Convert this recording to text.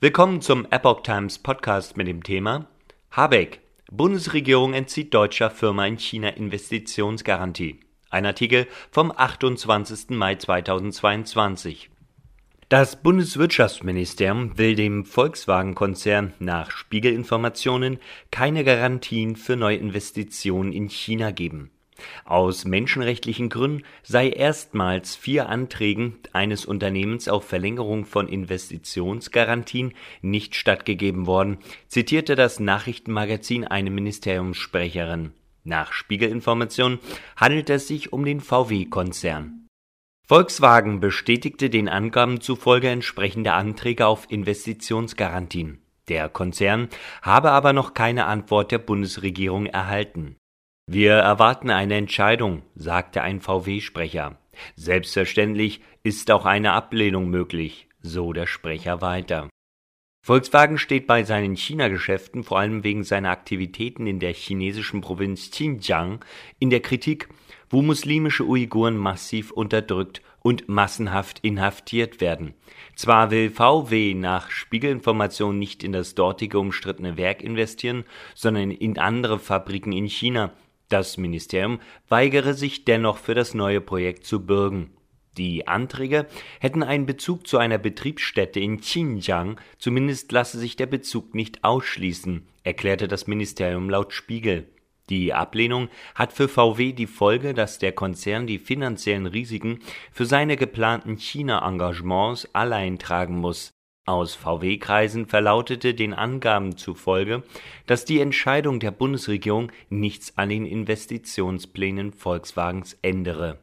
Willkommen zum Epoch Times Podcast mit dem Thema Habeck. Bundesregierung entzieht deutscher Firma in China Investitionsgarantie. Ein Artikel vom 28. Mai 2022. Das Bundeswirtschaftsministerium will dem Volkswagen-Konzern nach Spiegelinformationen keine Garantien für Neuinvestitionen in China geben. Aus menschenrechtlichen Gründen sei erstmals vier Anträgen eines Unternehmens auf Verlängerung von Investitionsgarantien nicht stattgegeben worden, zitierte das Nachrichtenmagazin eine Ministeriumssprecherin. Nach Spiegelinformationen handelt es sich um den VW-Konzern. Volkswagen bestätigte den Angaben zufolge entsprechende Anträge auf Investitionsgarantien. Der Konzern habe aber noch keine Antwort der Bundesregierung erhalten. Wir erwarten eine Entscheidung, sagte ein VW-Sprecher. Selbstverständlich ist auch eine Ablehnung möglich, so der Sprecher weiter. Volkswagen steht bei seinen China-Geschäften vor allem wegen seiner Aktivitäten in der chinesischen Provinz Xinjiang in der Kritik, wo muslimische Uiguren massiv unterdrückt und massenhaft inhaftiert werden. Zwar will VW nach Spiegelinformationen nicht in das dortige umstrittene Werk investieren, sondern in andere Fabriken in China, das Ministerium weigere sich dennoch für das neue Projekt zu bürgen. Die Anträge hätten einen Bezug zu einer Betriebsstätte in Xinjiang, zumindest lasse sich der Bezug nicht ausschließen, erklärte das Ministerium laut Spiegel. Die Ablehnung hat für VW die Folge, dass der Konzern die finanziellen Risiken für seine geplanten China-Engagements allein tragen muss. Aus VW-Kreisen verlautete den Angaben zufolge, dass die Entscheidung der Bundesregierung nichts an den Investitionsplänen Volkswagens ändere